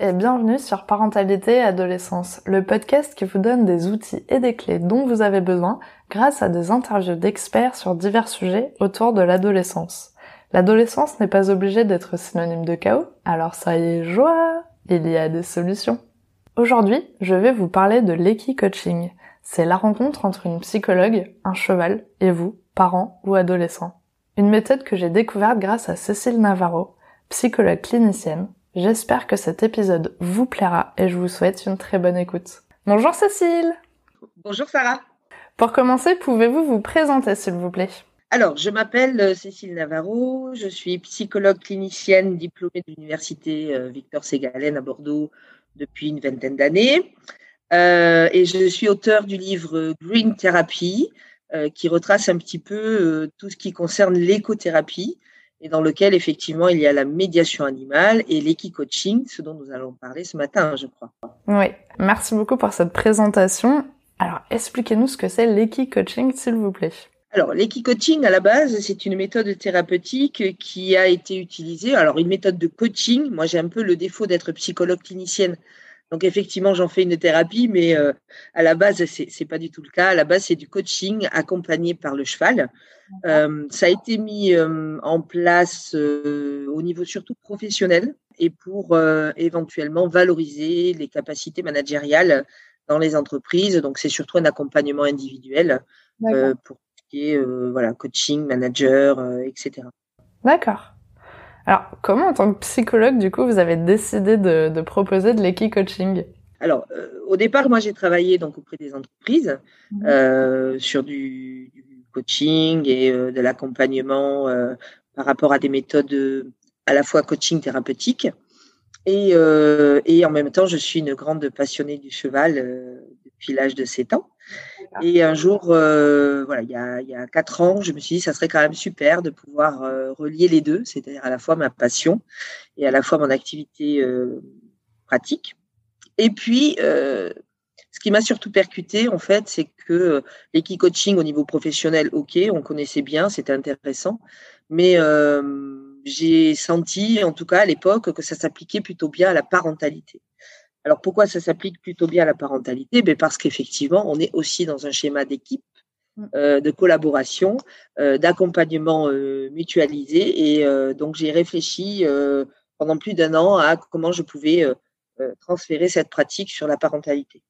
et bienvenue sur Parentalité et Adolescence, le podcast qui vous donne des outils et des clés dont vous avez besoin grâce à des interviews d'experts sur divers sujets autour de l'adolescence. L'adolescence n'est pas obligée d'être synonyme de chaos, alors ça y est, joie Il y a des solutions. Aujourd'hui, je vais vous parler de l'équi-coaching. C'est la rencontre entre une psychologue, un cheval et vous, parents ou adolescents. Une méthode que j'ai découverte grâce à Cécile Navarro, psychologue clinicienne, J'espère que cet épisode vous plaira et je vous souhaite une très bonne écoute. Bonjour Cécile Bonjour Sarah Pour commencer, pouvez-vous vous présenter s'il vous plaît? Alors, je m'appelle euh, Cécile Navarro, je suis psychologue clinicienne diplômée de l'université euh, Victor Ségalen à Bordeaux depuis une vingtaine d'années. Euh, et je suis auteur du livre Green Therapy, qui retrace un petit peu tout ce qui concerne l'écothérapie et dans lequel effectivement il y a la médiation animale et l'équi-coaching, ce dont nous allons parler ce matin, je crois. Oui, merci beaucoup pour cette présentation. Alors, expliquez-nous ce que c'est l'équi-coaching, s'il vous plaît. Alors, l'équi-coaching, à la base, c'est une méthode thérapeutique qui a été utilisée. Alors, une méthode de coaching. Moi, j'ai un peu le défaut d'être psychologue clinicienne. Donc, effectivement, j'en fais une thérapie, mais euh, à la base, c'est, c'est pas du tout le cas. À la base, c'est du coaching accompagné par le cheval. Euh, ça a été mis euh, en place au niveau surtout professionnel et pour éventuellement valoriser les capacités managériales dans les entreprises. Donc, c'est surtout un accompagnement individuel pour tout ce qui est voilà, coaching, manager, etc. D'accord. Alors, comment en tant que psychologue, du coup, vous avez décidé de, de proposer de l'équi-coaching? Alors, au départ, moi, j'ai travaillé donc auprès des entreprises mmh. euh, sur du, coaching et euh, de l'accompagnement euh, par rapport à des méthodes à la fois coaching thérapeutique. Et, euh, et en même temps, je suis une grande passionnée du cheval depuis l'âge de 7 ans. Et un jour, voilà, il y, a, il y a quatre ans, je me suis dit, ça serait quand même super de pouvoir relier les deux, c'est-à-dire à la fois ma passion et à la fois mon activité pratique. Et puis, ce qui m'a surtout percuté, en fait, c'est que euh, l'équipe coaching au niveau professionnel, ok, on connaissait bien, c'était intéressant, mais euh, j'ai senti, en tout cas à l'époque, que ça s'appliquait plutôt bien à la parentalité. Alors pourquoi ça s'applique plutôt bien à la parentalité? Ben Parce qu'effectivement, on est aussi dans un schéma d'équipe, mm. euh, de collaboration, d'accompagnement mutualisé. Et donc j'ai réfléchi pendant plus d'un an à comment je pouvais transférer cette pratique sur la parentalité.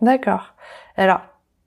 D'accord. Alors,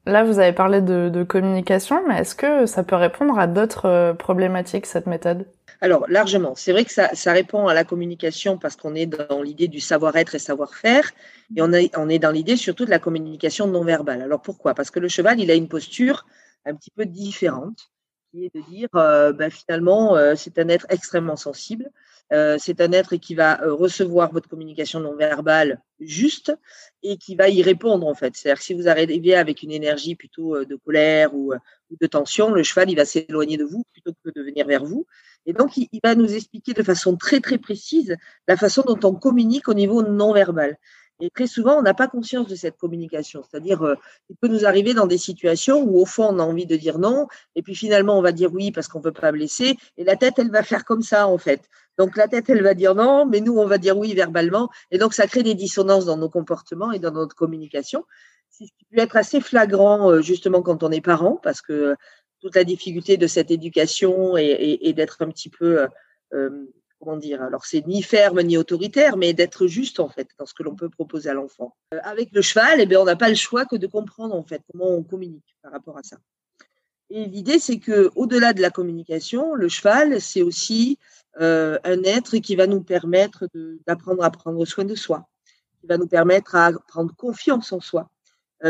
là, vous avez parlé de, communication, mais est-ce que ça peut répondre à d'autres euh, problématiques, cette méthode? Alors, largement. C'est vrai que ça, répond à la communication parce qu'on est dans l'idée du savoir-être et savoir-faire, et on, on est dans l'idée surtout de la communication non verbale. Alors, pourquoi? Parce que le cheval, il a une posture un petit peu différente, qui est de dire, euh, ben, finalement, euh, c'est un être extrêmement sensible. Euh, c'est un être qui va recevoir votre communication non verbale juste et qui va y répondre en fait. C'est-à-dire que si vous arrivez avec une énergie plutôt de colère ou, de tension, le cheval il va s'éloigner de vous plutôt que de venir vers vous. Et donc il, va nous expliquer de façon très très précise la façon dont on communique au niveau non verbal. Et très souvent, on n'a pas conscience de cette communication. C'est-à-dire, euh, il peut nous arriver dans des situations où, au fond, on a envie de dire non, et puis finalement, on va dire oui parce qu'on ne veut pas blesser, et la tête, elle va faire comme ça, en fait. Donc, la tête, elle va dire non, mais nous, on va dire oui verbalement. Et donc, ça crée des dissonances dans nos comportements et dans notre communication. Ce qui peut être assez flagrant, euh, justement, quand on est parent, parce que toute la difficulté de cette éducation et, d'être un petit peu euh, comment dire, alors c'est ni ferme ni autoritaire, mais d'être juste en fait dans ce que l'on peut proposer à l'enfant. Euh, avec le cheval, eh bien, on n'a pas le choix que de comprendre en fait comment on communique par rapport à ça. Et l'idée, c'est que au-delà de la communication, le cheval, c'est aussi euh, un être qui va nous permettre d'apprendre à prendre soin de soi, qui va nous permettre à prendre confiance en soi, euh,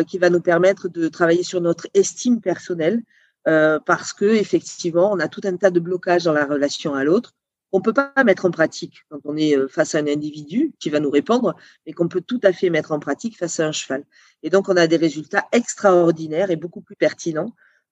qui va nous permettre de travailler sur notre estime personnelle, parce que effectivement, on a tout un tas de blocages dans la relation à l'autre on peut pas mettre en pratique quand on est euh, face à un individu qui va nous répondre, mais qu'on peut tout à fait mettre en pratique face à un cheval. Et donc, on a des résultats extraordinaires et beaucoup plus pertinents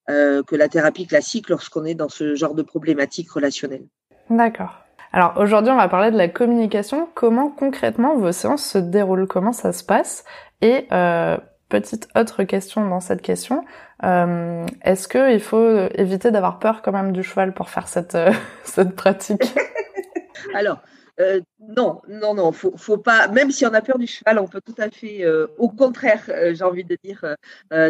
euh, que la thérapie classique lorsqu'on est dans ce genre de problématique relationnelle. D'accord. Alors aujourd'hui, on va parler de la communication. Comment concrètement vos séances se déroulent? Comment ça se passe? Et euh, petite autre question dans cette question, euh, est-ce qu'il faut éviter d'avoir peur quand même du cheval pour faire cette, cette pratique? Alors, euh, non, non, non, faut, faut pas. Même si on a peur du cheval, on peut tout à fait, euh, au contraire, euh, j'ai envie de dire,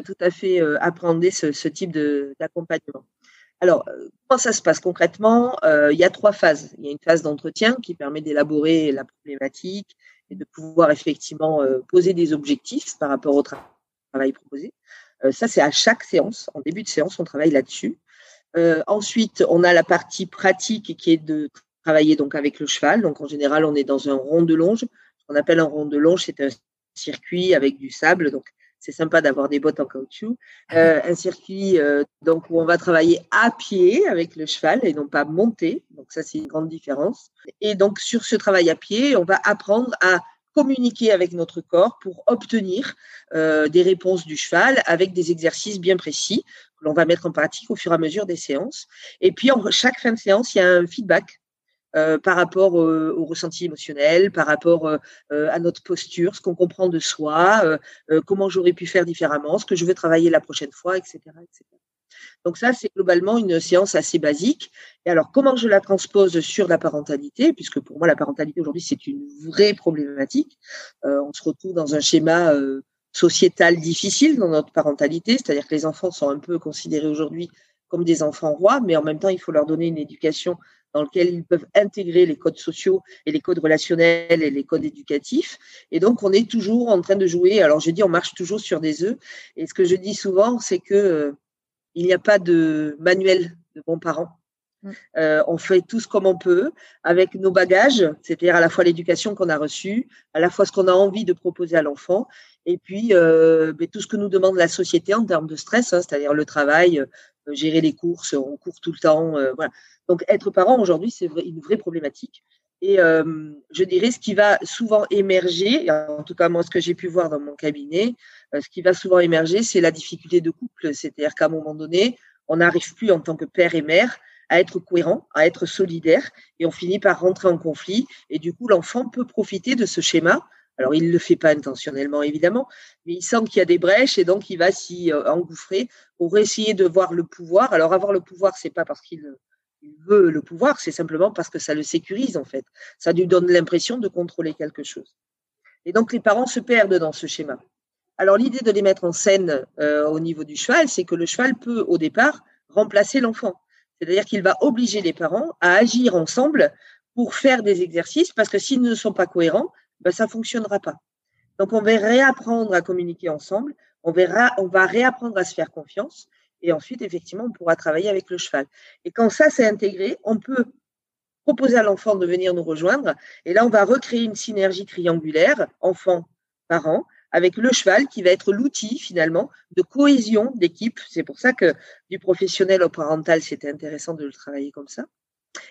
tout à fait appréhender ce, ce type d'accompagnement. Alors, comment ça se passe concrètement? Il y a trois phases. Il y a une phase d'entretien qui permet d'élaborer la problématique et de pouvoir effectivement poser des objectifs par rapport au travail proposé. ça, c'est à chaque séance. En début de séance, on travaille là-dessus. ensuite, on a la partie pratique qui est de travailler donc avec le cheval. Donc en général, on est dans un rond de longe. Ce qu'on appelle un rond de longe, c'est un circuit avec du sable. Donc c'est sympa d'avoir des bottes en caoutchouc. Euh, un circuit euh, donc où on va travailler à pied avec le cheval et non pas monter. Donc ça c'est une grande différence. Et donc sur ce travail à pied, on va apprendre à communiquer avec notre corps pour obtenir euh, des réponses du cheval avec des exercices bien précis que l'on va mettre en pratique au fur et à mesure des séances. Et puis en chaque fin de séance, il y a un feedback euh, par rapport au ressenti émotionnel, par rapport euh, euh, à notre posture, ce qu'on comprend de soi, comment j'aurais pu faire différemment, ce que je veux travailler la prochaine fois, etc. etc. Donc ça, c'est globalement une séance assez basique. Et alors, comment je la transpose sur la parentalité, puisque pour moi, la parentalité aujourd'hui, c'est une vraie problématique. on se retrouve dans un schéma sociétal difficile dans notre parentalité, c'est-à-dire que les enfants sont un peu considérés aujourd'hui comme des enfants rois, mais en même temps, il faut leur donner une éducation dans lequel ils peuvent intégrer les codes sociaux et les codes relationnels et les codes éducatifs. Et donc, on est toujours en train de jouer. Alors, je dis, on marche toujours sur des œufs. Et ce que je dis souvent, c'est que euh, il n'y a pas de manuel de bons parents. Mm. Euh, on fait tout ce comme on peut avec nos bagages, c'est-à-dire à la fois l'éducation qu'on a reçue, à la fois ce qu'on a envie de proposer à l'enfant, et puis euh, ben, tout ce que nous demande la société en termes de stress, hein, c'est-à-dire le travail, euh, gérer les courses, on court tout le temps. Euh, voilà. Donc être parent aujourd'hui, c'est une vraie problématique. Et euh, je dirais ce qui va souvent émerger, en tout cas moi ce que j'ai pu voir dans mon cabinet, ce qui va souvent émerger, c'est la difficulté de couple. C'est-à-dire qu'à un moment donné, on n'arrive plus en tant que père et mère à être cohérent, à être solidaire, et on finit par rentrer en conflit. Et du coup, l'enfant peut profiter de ce schéma alors, il ne le fait pas intentionnellement, évidemment, mais il sent qu'il y a des brèches et donc il va s'y euh, engouffrer pour essayer de voir le pouvoir. Alors, avoir le pouvoir, c'est pas parce qu'il veut le pouvoir, c'est simplement parce que ça le sécurise, en fait. Ça lui donne l'impression de contrôler quelque chose. Et donc, les parents se perdent dans ce schéma. Alors, l'idée de les mettre en scène euh, au niveau du cheval, c'est que le cheval peut, au départ, remplacer l'enfant. C'est-à-dire qu'il va obliger les parents à agir ensemble pour faire des exercices, parce que s'ils ne sont pas cohérents, ben, ça fonctionnera pas. Donc, on va réapprendre à communiquer ensemble, on, on va réapprendre à se faire confiance, et ensuite, effectivement, on pourra travailler avec le cheval. Et quand ça s'est intégré, on peut proposer à l'enfant de venir nous rejoindre, et là, on va recréer une synergie triangulaire, enfant-parent, avec le cheval qui va être l'outil finalement de cohésion d'équipe. C'est pour ça que du professionnel au parental, c'était intéressant de le travailler comme ça.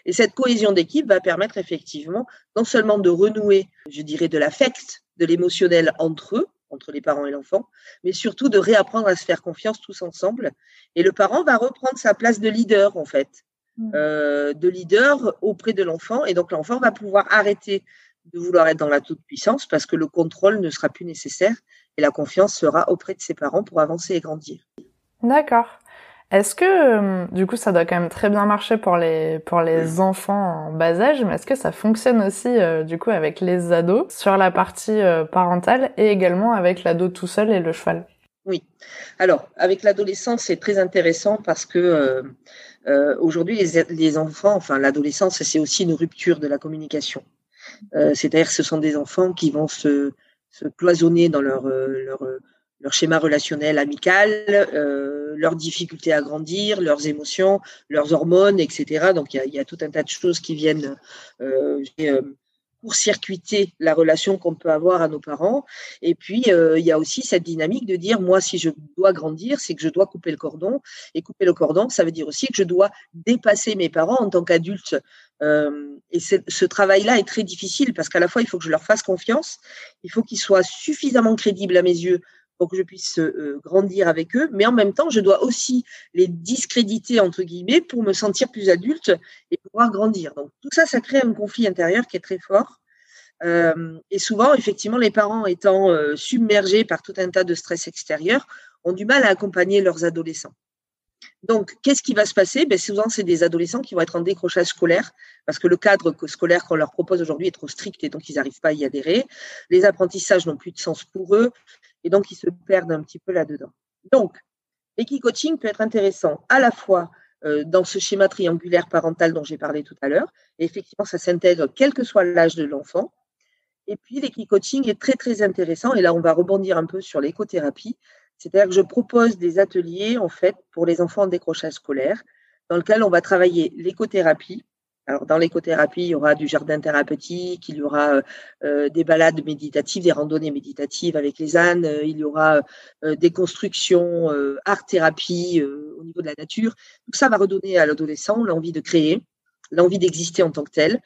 Et cette cohésion d'équipe va permettre effectivement non seulement de renouer, je dirais, de l'affect, de l'émotionnel entre eux, entre les parents et l'enfant, mais surtout de réapprendre à se faire confiance tous ensemble. Et le parent va reprendre sa place de leader, en fait, mmh. euh, de leader auprès de l'enfant. Et donc l'enfant va pouvoir arrêter de vouloir être dans la toute-puissance parce que le contrôle ne sera plus nécessaire et la confiance sera auprès de ses parents pour avancer et grandir. D'accord. Est-ce que, euh, du coup, ça doit quand même très bien marcher pour les pour les enfants en bas âge, mais est-ce que ça fonctionne aussi, euh, du coup, avec les ados sur la partie euh, parentale et également avec l'ado tout seul et le cheval? Oui. Alors, avec l'adolescence, c'est très intéressant parce que aujourd'hui, les, les, enfants, enfin, l'adolescence, c'est aussi une rupture de la communication. C'est-à-dire, ce sont des enfants qui vont se, se cloisonner dans leur leur leur schéma relationnel amical, euh, leurs difficultés à grandir, leurs émotions, leurs hormones, etc. Donc il y a, tout un tas de choses qui viennent euh, euh court-circuiter la relation qu'on peut avoir à nos parents. Et puis euh, il y a aussi cette dynamique de dire moi si je dois grandir, c'est que je dois couper le cordon. Et couper le cordon, ça veut dire aussi que je dois dépasser mes parents en tant qu'adulte. Euh, et ce travail-là est très difficile parce qu'à la fois il faut que je leur fasse confiance, il faut qu'ils soient suffisamment crédibles à mes yeux pour que je puisse euh, grandir avec eux, mais en même temps, je dois aussi les discréditer, entre guillemets, pour me sentir plus adulte et pouvoir grandir. Donc tout ça, ça crée un conflit intérieur qui est très fort. Euh, et souvent, effectivement, les parents étant euh, submergés par tout un tas de stress extérieur, ont du mal à accompagner leurs adolescents. Donc, qu'est-ce qui va se passer? Ben, Souvent, c'est des adolescents qui vont être en décrochage scolaire parce que le cadre scolaire qu'on leur propose aujourd'hui est trop strict et donc ils n'arrivent pas à y adhérer. Les apprentissages n'ont plus de sens pour eux et donc ils se perdent un petit peu là-dedans. Donc, l'équicoaching peut être intéressant à la fois euh, dans ce schéma triangulaire parental dont j'ai parlé tout à l'heure. Et effectivement, ça s'intègre quel que soit l'âge de l'enfant. Et puis, l'équicoaching est très, très intéressant. Et là, on va rebondir un peu sur l'écothérapie. C'est-à-dire que je propose des ateliers, en fait, pour les enfants en décrochage scolaire, dans lequel on va travailler l'écothérapie. Dans l'écothérapie, il y aura du jardin thérapeutique, il y aura euh, euh, des balades méditatives, des randonnées méditatives avec les ânes, euh, il y aura des constructions, art-thérapie au niveau de la nature. Tout ça va redonner à l'adolescent l'envie de créer, l'envie d'exister en tant que tel,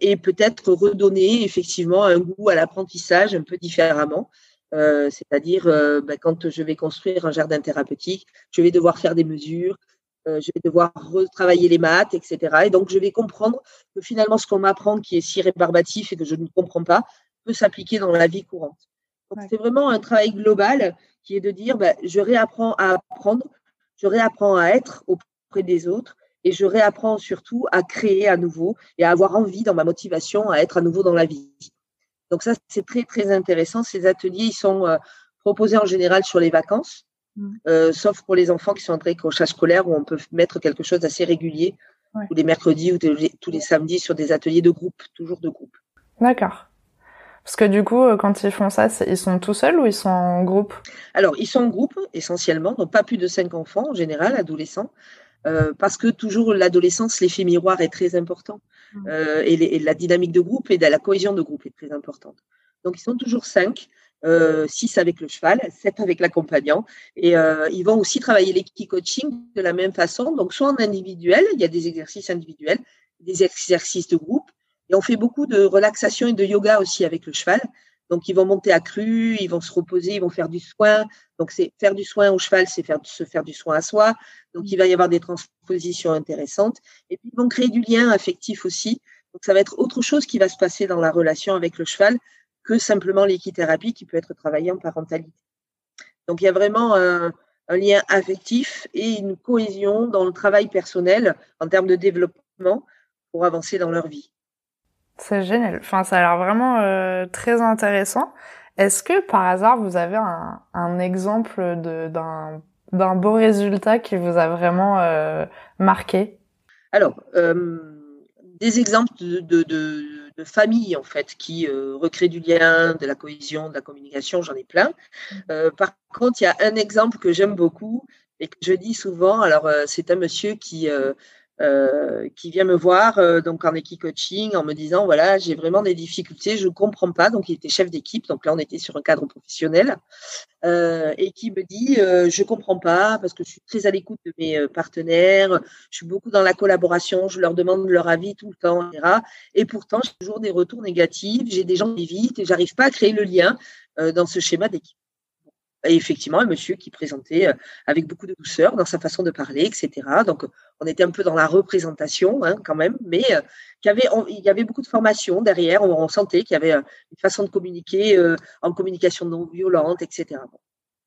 et peut-être redonner effectivement un goût à l'apprentissage un peu différemment. C'est-à-dire ben, quand je vais construire un jardin thérapeutique, je vais devoir faire des mesures, euh, je vais devoir retravailler les maths, etc. Et donc je vais comprendre que finalement ce qu'on m'apprend qui est si rébarbatif et que je ne comprends pas peut s'appliquer dans la vie courante. Donc c'est vraiment un travail global qui est de dire ben, je réapprends à apprendre, je réapprends à être auprès des autres et je réapprends surtout à créer à nouveau et à avoir envie dans ma motivation à être à nouveau dans la vie. Donc ça, c'est très, très intéressant. Ces ateliers, ils sont euh, proposés en général sur les vacances. Euh, sauf pour les enfants qui sont entrés au chat scolaire où on peut mettre quelque chose d'assez régulier, tous les mercredis ou tous les samedis sur des ateliers de groupe, toujours de groupe. D'accord. Parce que du coup, euh, quand ils font ça, ils sont tout seuls ou ils sont en groupe? Alors, ils sont en groupe essentiellement, donc pas plus de cinq enfants en général, adolescents. Euh, parce que toujours l'adolescence, l'effet miroir est très important euh, et, la dynamique de groupe et de la cohésion de groupe est très importante. Donc ils sont toujours cinq, euh, six avec le cheval, sept avec l'accompagnant et ils vont aussi travailler l'équipe coaching de la même façon. Donc soit en individuel, il y a des exercices individuels, des exercices de groupe et on fait beaucoup de relaxation et de yoga aussi avec le cheval. Donc, ils vont monter à cru, ils vont se reposer, ils vont faire du soin. Donc, c'est faire du soin au cheval, c'est faire, se faire du soin à soi. Donc, il va y avoir des transpositions intéressantes. Et puis, ils vont créer du lien affectif aussi. Donc, ça va être autre chose qui va se passer dans la relation avec le cheval que simplement l'équithérapie qui peut être travaillée en parentalité. Donc, il y a vraiment un, un lien affectif et une cohésion dans le travail personnel en termes de développement pour avancer dans leur vie. C'est génial. Enfin, ça a l'air vraiment euh, très intéressant. Est-ce que par hasard vous avez un, un exemple d'un d'un beau résultat qui vous a vraiment euh, marqué? Alors, euh, des exemples de, de, de, de familles en fait qui euh, recréent du lien, de la cohésion, de la communication, j'en ai plein. Mmh. Euh, par contre, il y a un exemple que j'aime beaucoup et que je dis souvent. Alors, c'est un monsieur qui euh, qui vient me voir euh, donc en équipe coaching en me disant voilà j'ai vraiment des difficultés je comprends pas donc il était chef d'équipe donc là on était sur un cadre professionnel euh, et qui me dit je comprends pas parce que je suis très à l'écoute de mes partenaires je suis beaucoup dans la collaboration je leur demande leur avis tout le temps etc. et pourtant j'ai toujours des retours négatifs j'ai des gens qui évitent et j'arrive pas à créer le lien dans ce schéma d'équipe et effectivement, un monsieur qui présentait euh, avec beaucoup de douceur dans sa façon de parler, etc. Donc, on était un peu dans la représentation hein, quand même, mais euh, il y avait beaucoup de formation derrière. On, sentait qu'il y avait euh, une façon de communiquer en communication non violente, etc.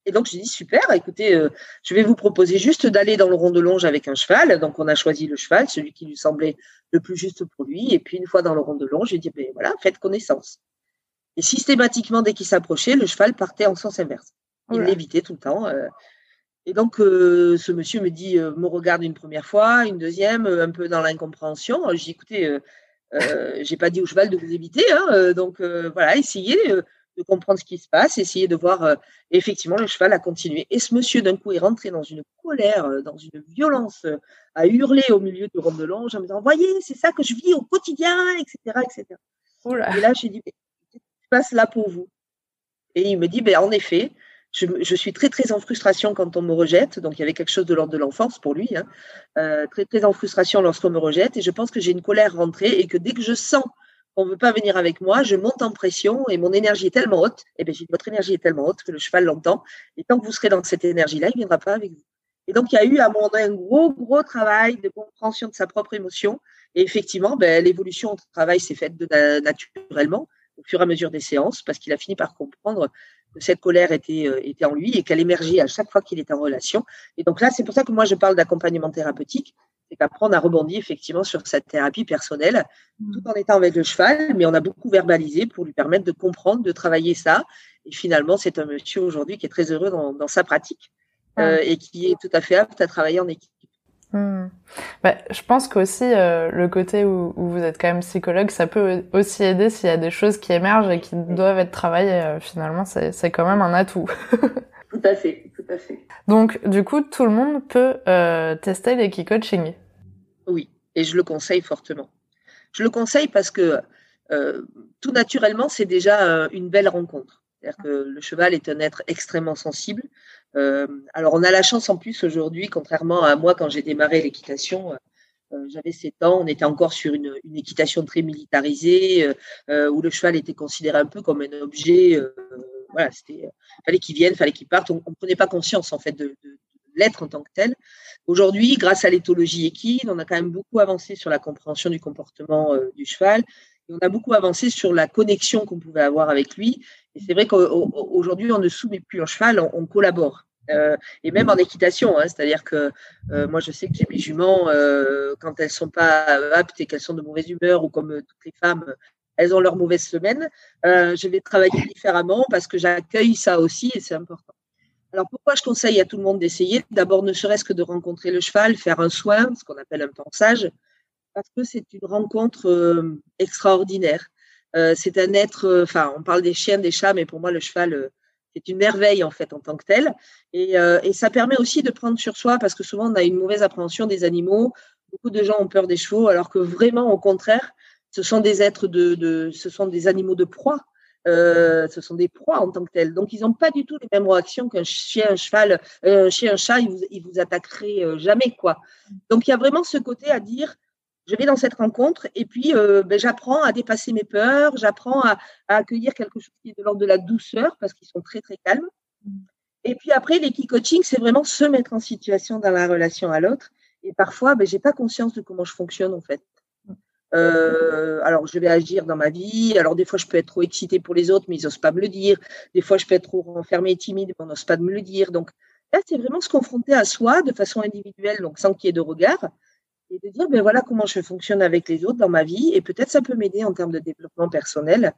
Et donc, je dis super, écoutez, je vais vous proposer juste d'aller dans le rond de longe avec un cheval. Donc, on a choisi le cheval, celui qui lui semblait le plus juste pour lui. Et puis, une fois dans le rond de longe, j'ai dit, ben voilà, faites connaissance. Et systématiquement, dès qu'il s'approchait, le cheval partait en sens inverse. Il l'évitait tout le temps. Euh. Et donc, euh, ce monsieur me dit, euh, me regarde une première fois, une deuxième, un peu dans l'incompréhension. Je dis, écoutez, j'ai pas dit au cheval de vous éviter, hein, donc voilà, essayez de comprendre ce qui se passe, essayez de voir. effectivement, le cheval a continué. Et ce monsieur, d'un coup, est rentré dans une colère, dans une violence, a hurlé au milieu du rond de longe en me disant, voyez, c'est ça que je vis au quotidien, etc., etc. Et là, j'ai dit, qu'est-ce qui se passe là pour vous? Et il me dit, ben, en effet, je, suis très très en frustration quand on me rejette. Donc il y avait quelque chose de l'ordre de l'enfance pour lui, hein. euh, très très en frustration lorsqu'on me rejette. Et je pense que j'ai une colère rentrée et que dès que je sens qu'on ne veut pas venir avec moi, je monte en pression et mon énergie est tellement haute. Et eh bien votre énergie est tellement haute que le cheval l'entend. Et tant que vous serez dans cette énergie-là, il ne viendra pas avec vous. Et donc il y a eu à mon un gros gros travail de compréhension de sa propre émotion. Et effectivement, ben, l'évolution au travail s'est faite naturellement au fur et à mesure des séances parce qu'il a fini par comprendre que cette colère était, était en lui et qu'elle émergeait à chaque fois qu'il était en relation. Et donc là, c'est pour ça que moi, je parle d'accompagnement thérapeutique c'est qu'après, on a rebondi effectivement sur cette thérapie personnelle, mmh. tout en étant avec le cheval, mais on a beaucoup verbalisé pour lui permettre de comprendre, de travailler ça. Et finalement, c'est un monsieur aujourd'hui qui est très heureux dans, sa pratique euh, et qui est tout à fait apte à travailler en équipe. Mmh. Bah, je pense qu'aussi euh, le côté où, vous êtes quand même psychologue, ça peut aussi aider s'il y a des choses qui émergent et qui doivent être travaillées. Euh, finalement, c'est quand même un atout. tout à fait, tout à fait. Donc, du coup, tout le monde peut tester les coaching. Oui, et je le conseille fortement. Je le conseille parce que euh, tout naturellement, c'est déjà euh, une belle rencontre. C'est-à-dire que le cheval est un être extrêmement sensible. Euh, alors, on a la chance en plus aujourd'hui, contrairement à moi quand j'ai démarré l'équitation, j'avais 7 ans, on était encore sur une, équitation très militarisée, où le cheval était considéré un peu comme un objet. voilà, c'était, fallait qu'il vienne, fallait qu'il parte. On ne prenait pas conscience en fait de, de l'être en tant que tel. Aujourd'hui, grâce à l'éthologie équine, on a quand même beaucoup avancé sur la compréhension du comportement euh, du cheval. Et on a beaucoup avancé sur la connexion qu'on pouvait avoir avec lui. Et c'est vrai qu'aujourd'hui, on ne soumet plus au cheval, on, collabore. Euh, et même en équitation, hein, c'est-à-dire que euh, moi je sais que j'ai mes juments quand elles sont pas aptes et qu'elles sont de mauvaise humeur ou comme toutes les femmes, elles ont leur mauvaise semaine. je vais travailler différemment parce que j'accueille ça aussi et c'est important. Alors pourquoi je conseille à tout le monde d'essayer? D'abord, ne serait-ce que de rencontrer le cheval, faire un soin, ce qu'on appelle un pensage, parce que c'est une rencontre euh, extraordinaire. Euh, c'est un être, euh, enfin, on parle des chiens, des chats, mais pour moi, le cheval, c'est une merveille en fait en tant que tel. Et, ça permet aussi de prendre sur soi, parce que souvent, on a une mauvaise appréhension des animaux. Beaucoup de gens ont peur des chevaux, alors que vraiment, au contraire, ce sont des êtres de ce sont des animaux de proie. Euh, ce sont des proies en tant que telles. Donc, ils n'ont pas du tout les mêmes réactions qu'un chien, un cheval, euh, un chien, un chat, ils vous, ils vous attaqueraient euh, jamais, quoi. Donc, il y a vraiment ce côté à dire, je vais dans cette rencontre et puis ben, j'apprends à dépasser mes peurs, j'apprends à, accueillir quelque chose qui est de l'ordre de la douceur parce qu'ils sont très, très calmes. Et puis après, l'équipe coaching, c'est vraiment se mettre en situation dans la relation à l'autre. Et parfois, ben, j'ai pas conscience de comment je fonctionne, en fait. Euh, alors, je vais agir dans ma vie. Alors, des fois, je peux être trop excitée pour les autres, mais ils n'osent pas me le dire. Des fois, je peux être trop renfermée et timide, mais on n'ose pas me le dire. Donc, là, c'est vraiment se confronter à soi de façon individuelle, donc sans qu'il y ait de regard, et de dire, ben voilà comment je fonctionne avec les autres dans ma vie. Et peut-être ça peut m'aider en termes de développement personnel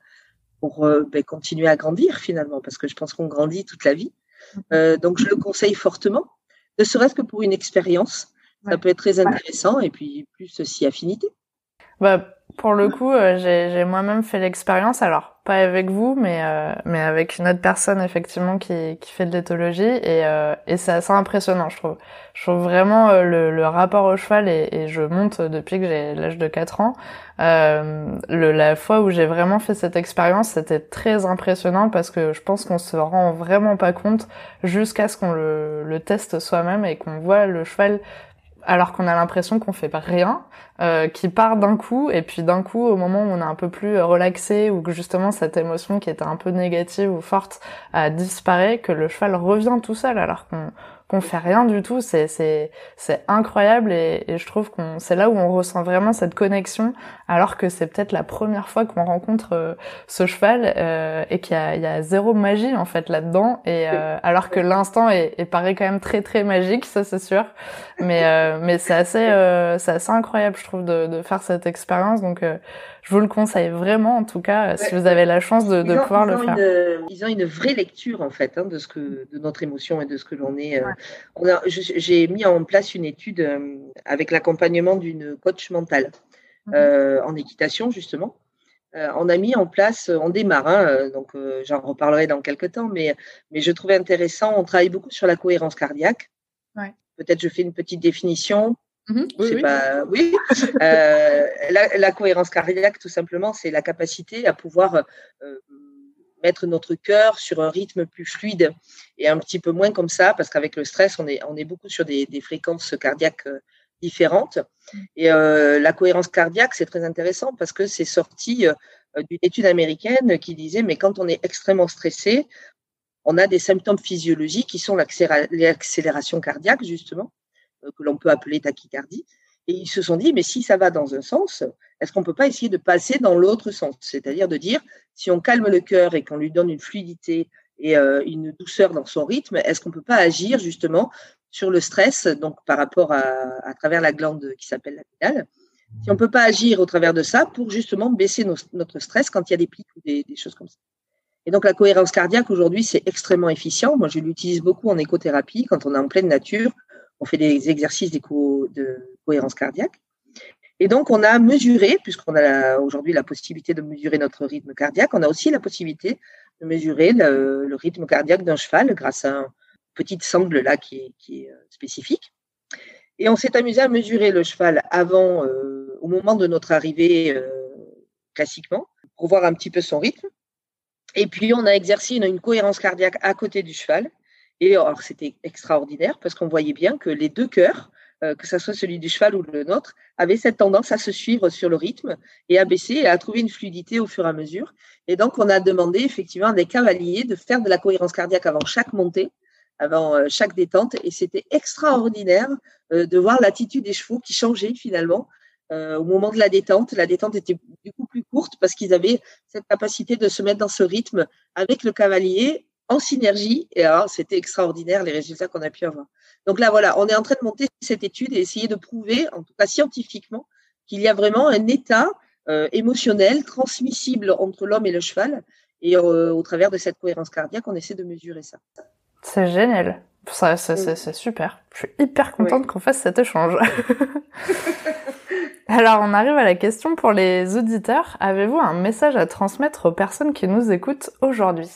pour euh, ben, continuer à grandir finalement, parce que je pense qu'on grandit toute la vie. Euh, donc, je le conseille fortement, ne serait-ce que pour une expérience. Ça peut être très intéressant et puis plus si affinité. Bah, pour le coup, euh, j'ai moi-même fait l'expérience, alors pas avec vous, mais euh, mais avec une autre personne effectivement qui, qui fait de l'éthologie et, euh, et c'est assez impressionnant, je trouve. Je trouve vraiment le, le, rapport au cheval et, et je monte depuis que j'ai l'âge de 4 ans. le, la fois où j'ai vraiment fait cette expérience, c'était très impressionnant parce que je pense qu'on se rend vraiment pas compte jusqu'à ce qu'on le, le teste soi-même et qu'on voit le cheval alors qu'on a l'impression qu'on fait rien, euh, qui part d'un coup, et puis d'un coup, au moment où on est un peu plus relaxé, ou que justement cette émotion qui était un peu négative ou forte a disparu, que le cheval revient tout seul, alors qu'on qu'on fait rien du tout, c'est c'est c'est incroyable et, et, je trouve qu'on c'est là où on ressent vraiment cette connexion, alors que c'est peut-être la première fois qu'on rencontre euh, ce cheval euh, et qu'il y a, il y a zéro magie en fait là-dedans. Et euh, alors que l'instant est, est, paraît quand même très très magique, ça c'est sûr, mais euh, mais c'est assez c'est assez incroyable je trouve de, de faire cette expérience. Donc je vous le conseille vraiment, en tout cas, si vous avez la chance de, de pouvoir le faire. ils ont une vraie lecture, en fait, hein, de, ce que, de notre émotion et de ce que l'on est. Euh. J'ai mis en place une étude euh, avec l'accompagnement d'une coach mentale mhm. euh, en équitation, justement. on a mis en place, on démarre, hein, donc j'en reparlerai dans quelques temps, mais, mais je trouvais intéressant, on travaille beaucoup sur la cohérence cardiaque. Ouais. Peut-être je fais une petite définition. Mhm. oui, Pas... oui. Euh, la, la, cohérence cardiaque, tout simplement, c'est la capacité à pouvoir euh, mettre notre cœur sur un rythme plus fluide et un petit peu moins comme ça, parce qu'avec le stress, on est, on est beaucoup sur des, des fréquences cardiaques euh, différentes. Et la cohérence cardiaque, c'est très intéressant parce que c'est sorti d'une étude américaine qui disait, mais quand on est extrêmement stressé, on a des symptômes physiologiques qui sont l'accélération cardiaque, justement que l'on peut appeler tachycardie. Et ils se sont dit, mais si ça va dans un sens, est-ce qu'on ne peut pas essayer de passer dans l'autre sens? C'est-à-dire de dire, si on calme le cœur et qu'on lui donne une fluidité et euh, une douceur dans son rythme, est-ce qu'on ne peut pas agir justement sur le stress, donc par rapport à, à travers la glande qui s'appelle la pédale Si on ne peut pas agir au travers de ça pour justement baisser notre stress quand il y a des pics ou des choses comme ça. Et donc la cohérence cardiaque aujourd'hui, c'est extrêmement efficient. Moi, je l'utilise beaucoup en écothérapie quand on est en pleine nature. On fait des exercices de cohérence cardiaque. Et donc, on a mesuré, puisqu'on a aujourd'hui la possibilité de mesurer notre rythme cardiaque, on a aussi la possibilité de mesurer le, rythme cardiaque d'un cheval grâce à un petit sangle là qui est, euh, spécifique. Et on s'est amusé à mesurer le cheval avant, euh, au moment de notre arrivée euh, classiquement, pour voir un petit peu son rythme. Et puis, on a exercé une, cohérence cardiaque à côté du cheval. Alors, c'était extraordinaire parce qu'on voyait bien que les deux cœurs, euh, que ce soit celui du cheval ou le nôtre, avaient cette tendance à se suivre sur le rythme et à baisser et à trouver une fluidité au fur et à mesure. Et donc, on a demandé effectivement à des cavaliers de faire de la cohérence cardiaque avant chaque montée, avant euh, chaque détente. Et c'était extraordinaire euh, de voir l'attitude des chevaux qui changeait finalement au moment de la détente. La détente était du coup plus courte parce qu'ils avaient cette capacité de se mettre dans ce rythme avec le cavalier en synergie. Et alors, c'était extraordinaire les résultats qu'on a pu avoir. Donc là, voilà, on est en train de monter cette étude et essayer de prouver, en tout cas scientifiquement, qu'il y a vraiment un état euh, émotionnel transmissible entre l'homme et le cheval. Et euh, au travers de cette cohérence cardiaque, on essaie de mesurer ça. C'est génial. Ça, c'est super. Je suis hyper contente qu'on fasse cet échange. Alors, on arrive à la question pour les auditeurs. Avez-vous un message à transmettre aux personnes qui nous écoutent aujourd'hui?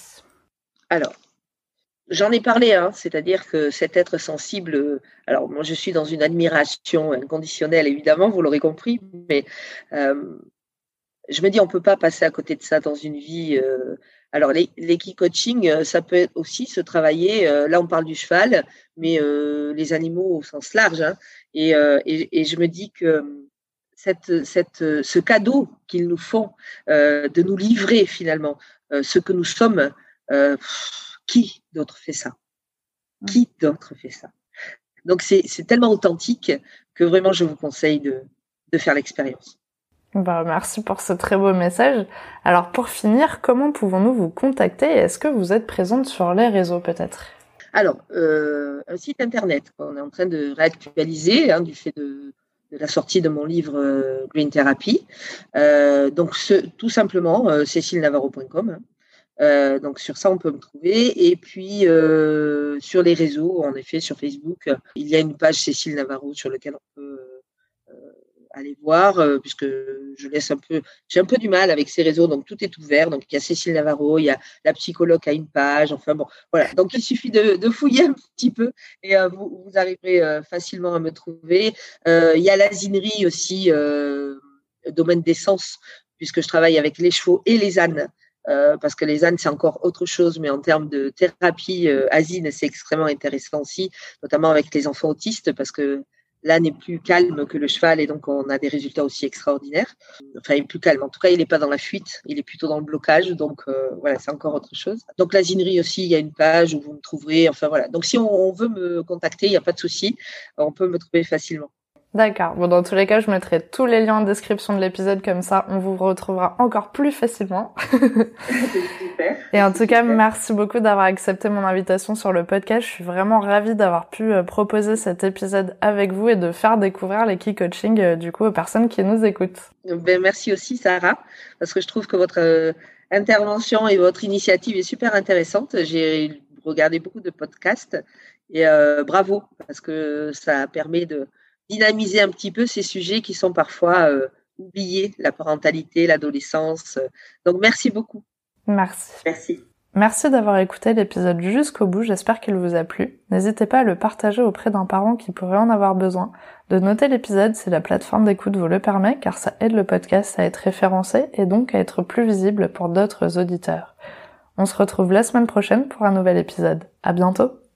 Alors, j'en ai parlé, hein, c'est-à-dire que cet être sensible, alors moi je suis dans une admiration inconditionnelle, évidemment, vous l'aurez compris, mais euh, je me dis, on ne peut pas passer à côté de ça dans une vie. Euh, alors, l'équi-coaching, euh, ça peut aussi se travailler. là, on parle du cheval, mais les animaux au sens large. Hein, et, et, je me dis que cette, cette, ce cadeau qu'ils nous font euh, de nous livrer finalement euh, ce que nous sommes, euh, qui d'autre fait ça? Qui d'autre fait ça? Donc c'est tellement authentique que vraiment je vous conseille de, de faire l'expérience. Bah, merci pour ce très beau message. Alors pour finir, comment pouvons-nous vous contacter? Est-ce que vous êtes présente sur les réseaux peut-être? Alors, un site internet qu'on est en train de réactualiser hein, du fait de, de la sortie de mon livre euh, Green Therapy. Euh, donc, ce, tout simplement, euh, cécilenavarro.com. Euh, donc sur ça, on peut me trouver. Et puis sur les réseaux, en effet, sur Facebook, il y a une page Cécile Navarro sur laquelle on peut aller voir, euh, puisque je laisse un peu, j'ai un peu du mal avec ces réseaux, donc tout est ouvert. Donc il y a Cécile Navarro, il y a la psychologue a une page, enfin bon, voilà. Donc il suffit de, fouiller un petit peu et euh, vous, vous, arriverez euh, facilement à me trouver. il y a l'asinerie aussi, domaine d'essence, puisque je travaille avec les chevaux et les ânes. Parce que les ânes, c'est encore autre chose, mais en termes de thérapie asine, c'est extrêmement intéressant aussi, notamment avec les enfants autistes, parce que L'âne est plus calme que le cheval et donc on a des résultats aussi extraordinaires. Enfin, il est plus calme. En tout cas, il n'est pas dans la fuite, il est plutôt dans le blocage. Donc euh, voilà, c'est encore autre chose. Donc la zinerie aussi, il y a une page où vous me trouverez. Enfin voilà. Donc si on, veut me contacter, il n'y a pas de souci. On peut me trouver facilement. D'accord. Bon, dans tous les cas, je mettrai tous les liens en description de l'épisode, comme ça, on vous retrouvera encore plus facilement. super. Et en tout cas, merci beaucoup d'avoir accepté mon invitation sur le podcast. Je suis vraiment ravie d'avoir pu euh, proposer cet épisode avec vous et de faire découvrir les key coaching, euh, du coup, aux personnes qui nous écoutent. Ben, merci aussi, Sarah, parce que je trouve que votre euh, intervention et votre initiative est super intéressante. J'ai regardé beaucoup de podcasts et bravo, parce que ça permet de dynamiser un petit peu ces sujets qui sont parfois euh, oubliés, la parentalité, l'adolescence. Donc merci beaucoup. Merci. Merci. Merci d'avoir écouté l'épisode jusqu'au bout, j'espère qu'il vous a plu. N'hésitez pas à le partager auprès d'un parent qui pourrait en avoir besoin, de noter l'épisode si la plateforme d'écoute vous le permet, car ça aide le podcast à être référencé et donc à être plus visible pour d'autres auditeurs. On se retrouve la semaine prochaine pour un nouvel épisode. À bientôt!